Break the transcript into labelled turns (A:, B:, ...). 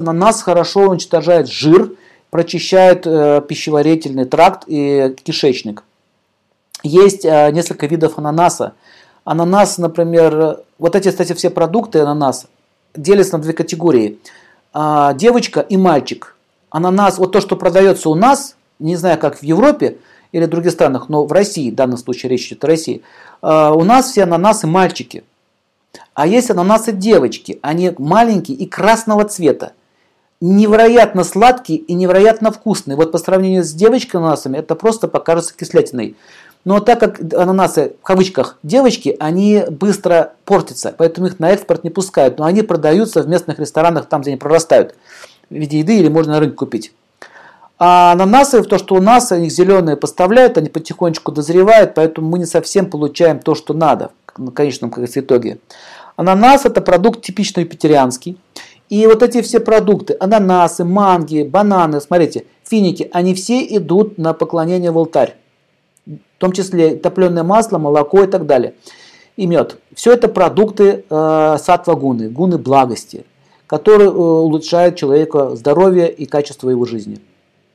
A: Ананас хорошо уничтожает жир, прочищает э, пищеварительный тракт и кишечник. Есть э, несколько видов ананаса. Ананас, например, вот эти, кстати, все продукты ананас делятся на две категории. А, девочка и мальчик. Ананас, вот то, что продается у нас, не знаю, как в Европе или в других странах, но в России, в данном случае речь идет о России, а, у нас все ананасы мальчики. А есть ананасы девочки, они маленькие и красного цвета. Невероятно сладкие и невероятно вкусные. Вот по сравнению с девочкой ананасами, это просто покажется кислятиной. Но так как ананасы, в кавычках, девочки, они быстро портятся, поэтому их на экспорт не пускают. Но они продаются в местных ресторанах, там, где они прорастают, в виде еды или можно на рынке купить. А ананасы, то, что у нас, они зеленые поставляют, они потихонечку дозревают, поэтому мы не совсем получаем то, что надо в конечном итоге. Ананас это продукт типично юпитерианский. И вот эти все продукты, ананасы, манги, бананы, смотрите, финики, они все идут на поклонение в алтарь в том числе топленое масло, молоко и так далее, и мед. Все это продукты э, сатва гуны, гуны благости, которые э, улучшают человека здоровье и качество его жизни.